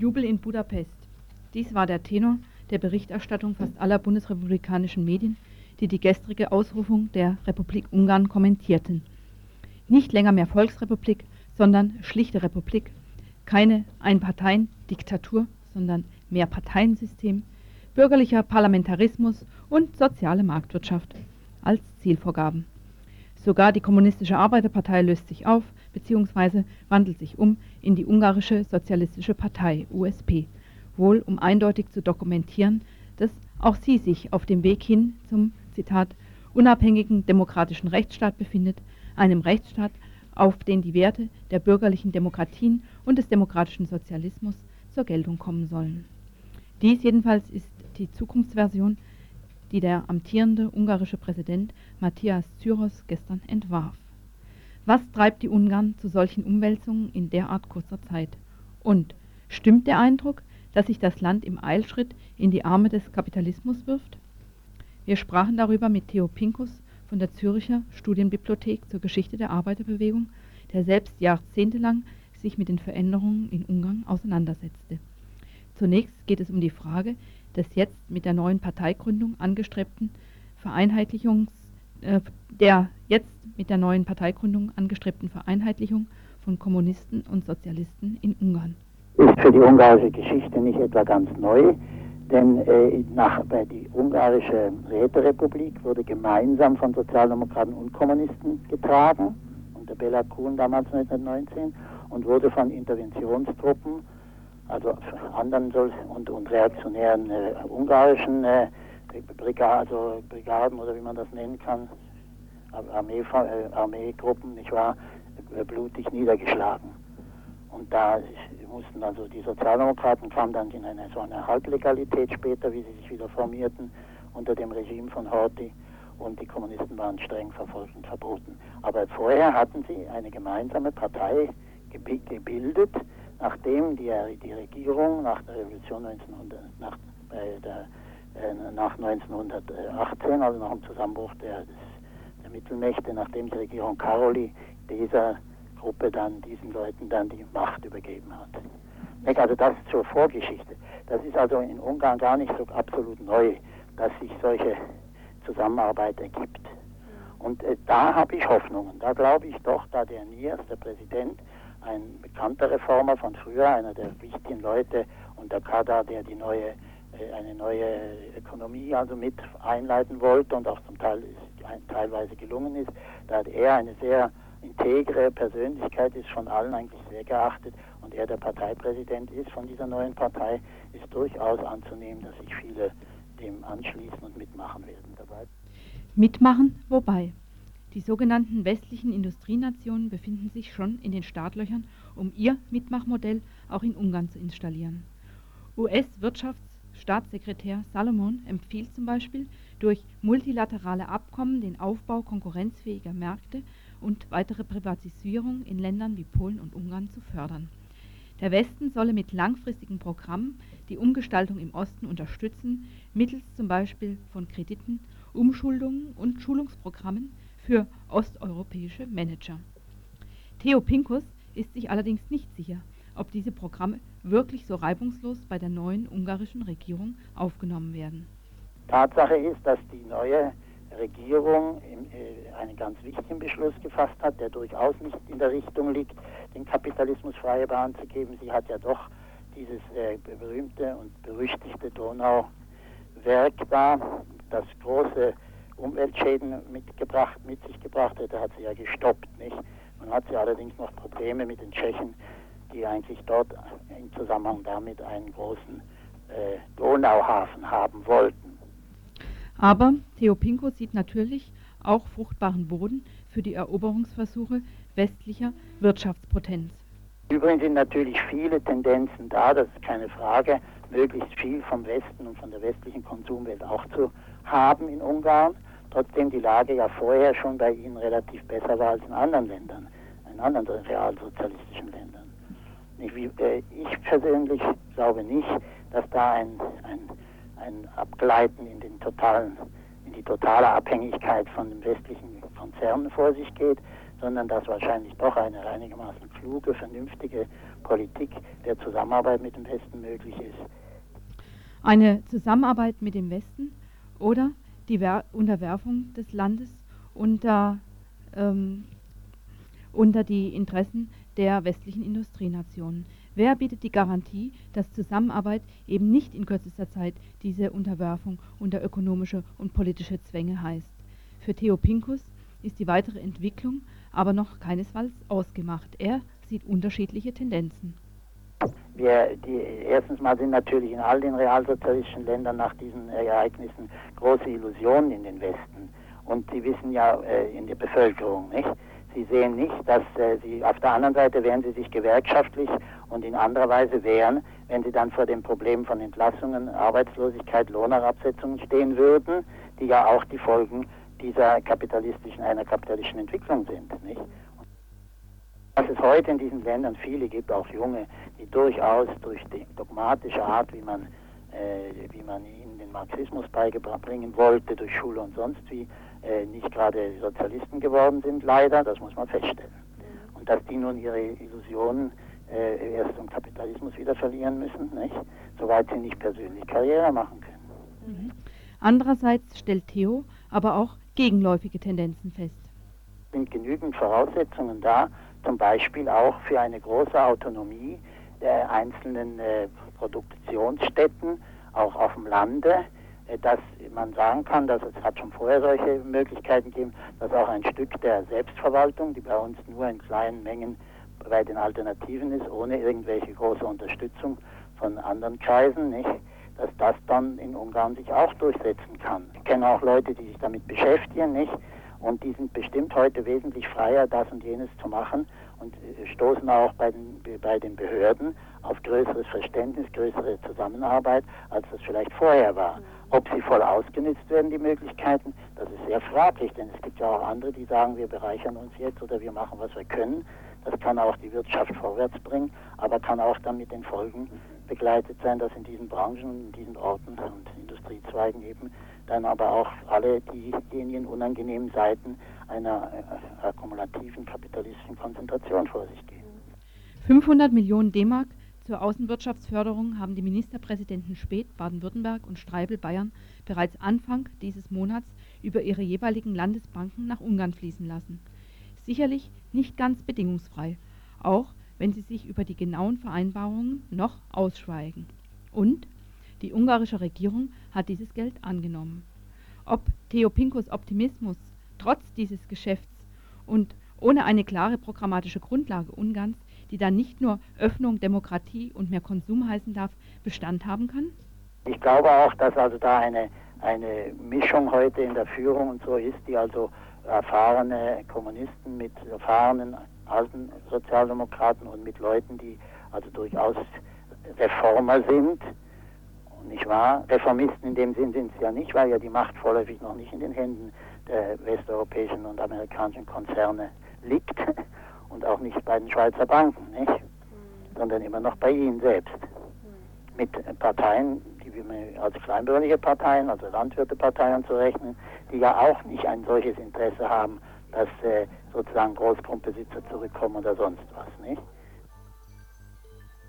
Jubel in Budapest. Dies war der Tenor der Berichterstattung fast aller bundesrepublikanischen Medien, die die gestrige Ausrufung der Republik Ungarn kommentierten. Nicht länger mehr Volksrepublik, sondern schlichte Republik. Keine Einparteien-Diktatur, sondern Mehrparteiensystem, bürgerlicher Parlamentarismus und soziale Marktwirtschaft als Zielvorgaben. Sogar die Kommunistische Arbeiterpartei löst sich auf bzw. wandelt sich um in die Ungarische Sozialistische Partei USP, wohl um eindeutig zu dokumentieren, dass auch sie sich auf dem Weg hin zum Zitat unabhängigen demokratischen Rechtsstaat befindet, einem Rechtsstaat, auf den die Werte der bürgerlichen Demokratien und des demokratischen Sozialismus zur Geltung kommen sollen. Dies jedenfalls ist die Zukunftsversion, die der amtierende ungarische Präsident Matthias Zyros gestern entwarf. Was treibt die Ungarn zu solchen Umwälzungen in derart kurzer Zeit? Und stimmt der Eindruck, dass sich das Land im Eilschritt in die Arme des Kapitalismus wirft? Wir sprachen darüber mit Theo Pinkus von der Züricher Studienbibliothek zur Geschichte der Arbeiterbewegung, der selbst jahrzehntelang sich mit den Veränderungen in Ungarn auseinandersetzte. Zunächst geht es um die Frage des jetzt mit der neuen Parteigründung angestrebten Vereinheitlichungs äh, der jetzt mit der neuen Parteigründung angestrebten Vereinheitlichung von Kommunisten und Sozialisten in Ungarn. Ist für die ungarische Geschichte nicht etwa ganz neu, denn äh, nach, bei die ungarische Räterepublik wurde gemeinsam von Sozialdemokraten und Kommunisten getragen, unter Bela Kuhn damals 1919, und wurde von Interventionstruppen, also anderen und, und reaktionären äh, ungarischen äh, Brigaden, also Brigaden oder wie man das nennen kann, Armee, äh, Armeegruppen, nicht wahr, äh, blutig niedergeschlagen. Und da mussten also die Sozialdemokraten kamen dann in eine so eine Halblegalität später, wie sie sich wieder formierten unter dem Regime von Horthy und die Kommunisten waren streng verfolgt und verboten. Aber vorher hatten sie eine gemeinsame Partei gebildet, nachdem die, die Regierung nach der Revolution 1900, nach, äh, der, nach 1918, also nach dem Zusammenbruch der, der Mittelmächte, nachdem die Regierung Karoli dieser Gruppe dann diesen Leuten dann die Macht übergeben hat. Also das zur Vorgeschichte. Das ist also in Ungarn gar nicht so absolut neu, dass sich solche Zusammenarbeit ergibt. Und äh, da habe ich Hoffnungen. Da glaube ich doch, da der Niers, der Präsident, ein bekannter Reformer von früher, einer der wichtigen Leute, und der Kada, der die neue, äh, eine neue Ökonomie also mit einleiten wollte und auch zum Teil teilweise gelungen ist, da hat er eine sehr integre Persönlichkeit ist von allen eigentlich sehr geachtet und er der Parteipräsident ist von dieser neuen Partei, ist durchaus anzunehmen, dass sich viele dem anschließen und mitmachen werden dabei. Mitmachen, wobei? Die sogenannten westlichen Industrienationen befinden sich schon in den Startlöchern, um ihr Mitmachmodell auch in Ungarn zu installieren. US-Wirtschaftsstaatssekretär Salomon empfiehlt zum Beispiel, durch multilaterale Abkommen den Aufbau konkurrenzfähiger Märkte und weitere Privatisierung in Ländern wie Polen und Ungarn zu fördern. Der Westen solle mit langfristigen Programmen die Umgestaltung im Osten unterstützen, mittels zum Beispiel von Krediten, Umschuldungen und Schulungsprogrammen für osteuropäische Manager. Theo Pinkus ist sich allerdings nicht sicher, ob diese Programme wirklich so reibungslos bei der neuen ungarischen Regierung aufgenommen werden. Tatsache ist, dass die neue Regierung äh, einen ganz wichtigen Beschluss gefasst hat, der durchaus nicht in der Richtung liegt, den Kapitalismus freie Bahn zu geben. Sie hat ja doch dieses äh, berühmte und berüchtigte Donauwerk da, das große Umweltschäden mitgebracht, mit sich gebracht hätte, hat sie ja gestoppt. Nicht? Man hat sie allerdings noch Probleme mit den Tschechen, die eigentlich dort im Zusammenhang damit einen großen äh, Donauhafen haben wollten. Aber Theo Pinko sieht natürlich auch fruchtbaren Boden für die Eroberungsversuche westlicher Wirtschaftspotenz. Übrigens sind natürlich viele Tendenzen da, das ist keine Frage, möglichst viel vom Westen und von der westlichen Konsumwelt auch zu haben in Ungarn. Trotzdem die Lage ja vorher schon bei ihnen relativ besser war als in anderen Ländern, in anderen realsozialistischen Ländern. Ich, äh, ich persönlich glaube nicht, dass da ein, ein ein Abgleiten in den totalen, in die totale Abhängigkeit von den westlichen Konzernen vor sich geht. sondern dass wahrscheinlich doch eine einigermaßen kluge, vernünftige Politik der Zusammenarbeit mit dem Westen möglich ist. Eine Zusammenarbeit mit dem Westen oder die Ver Unterwerfung des Landes unter, ähm, unter die Interessen der westlichen Industrienationen. Wer bietet die Garantie, dass Zusammenarbeit eben nicht in kürzester Zeit diese Unterwerfung unter ökonomische und politische Zwänge heißt? Für Theo Pinkus ist die weitere Entwicklung aber noch keinesfalls ausgemacht. Er sieht unterschiedliche Tendenzen. Wir, die, erstens mal sind natürlich in all den realsozialistischen Ländern nach diesen Ereignissen große Illusionen in den Westen. Und Sie wissen ja äh, in der Bevölkerung, nicht? Sie sehen nicht, dass äh, sie auf der anderen Seite wehren sie sich gewerkschaftlich und in anderer Weise wehren, wenn sie dann vor dem Problem von Entlassungen, Arbeitslosigkeit, Lohnherabsetzungen stehen würden, die ja auch die Folgen dieser kapitalistischen, einer kapitalistischen Entwicklung sind. Nicht? Dass es heute in diesen Ländern viele gibt, auch junge, die durchaus durch die dogmatische Art, wie man, äh, wie man ihnen den Marxismus beibringen wollte, durch Schule und sonst wie, äh, nicht gerade Sozialisten geworden sind, leider, das muss man feststellen. Und dass die nun ihre Illusionen äh, erst im Kapitalismus wieder verlieren müssen, nicht? soweit sie nicht persönlich Karriere machen können. Mhm. Andererseits stellt Theo aber auch gegenläufige Tendenzen fest. Es sind genügend Voraussetzungen da, zum Beispiel auch für eine große Autonomie der einzelnen äh, Produktionsstätten, auch auf dem Lande, dass man sagen kann, dass es hat schon vorher solche Möglichkeiten gegeben, dass auch ein Stück der Selbstverwaltung, die bei uns nur in kleinen Mengen bei den Alternativen ist, ohne irgendwelche große Unterstützung von anderen Kreisen, nicht, dass das dann in Ungarn sich auch durchsetzen kann. Ich kenne auch Leute, die sich damit beschäftigen, nicht? Und die sind bestimmt heute wesentlich freier, das und jenes zu machen und äh, stoßen auch bei den, bei den Behörden auf größeres Verständnis, größere Zusammenarbeit, als das vielleicht vorher war. Ob sie voll ausgenutzt werden, die Möglichkeiten, das ist sehr fraglich, denn es gibt ja auch andere, die sagen, wir bereichern uns jetzt oder wir machen, was wir können. Das kann auch die Wirtschaft vorwärts bringen, aber kann auch dann mit den Folgen begleitet sein, dass in diesen Branchen, in diesen Orten und Industriezweigen eben dann aber auch alle diejenigen unangenehmen Seiten einer äh, akkumulativen kapitalistischen Konzentration vor sich gehen. 500 Millionen D-Mark zur Außenwirtschaftsförderung haben die Ministerpräsidenten Speth Baden-Württemberg und Streibel Bayern bereits Anfang dieses Monats über ihre jeweiligen Landesbanken nach Ungarn fließen lassen. Sicherlich nicht ganz bedingungsfrei, auch wenn sie sich über die genauen Vereinbarungen noch ausschweigen. Und die ungarische Regierung hat dieses Geld angenommen. Ob Theo Pinkos Optimismus trotz dieses Geschäfts und ohne eine klare programmatische Grundlage Ungarns, die dann nicht nur Öffnung, Demokratie und mehr Konsum heißen darf, Bestand haben kann? Ich glaube auch, dass also da eine, eine Mischung heute in der Führung und so ist, die also erfahrene Kommunisten mit erfahrenen alten Sozialdemokraten und mit Leuten, die also durchaus Reformer sind. Nicht wahr? Reformisten in dem Sinn sind sie ja nicht, weil ja die Macht vorläufig noch nicht in den Händen der westeuropäischen und amerikanischen Konzerne liegt und auch nicht bei den Schweizer Banken, nicht? Mhm. sondern immer noch bei ihnen selbst. Mhm. Mit Parteien, die wir als kleinbürgerliche Parteien, also Landwirteparteien zu rechnen, die ja auch nicht ein solches Interesse haben, dass äh, sozusagen Großgrundbesitzer zurückkommen oder sonst was, nicht?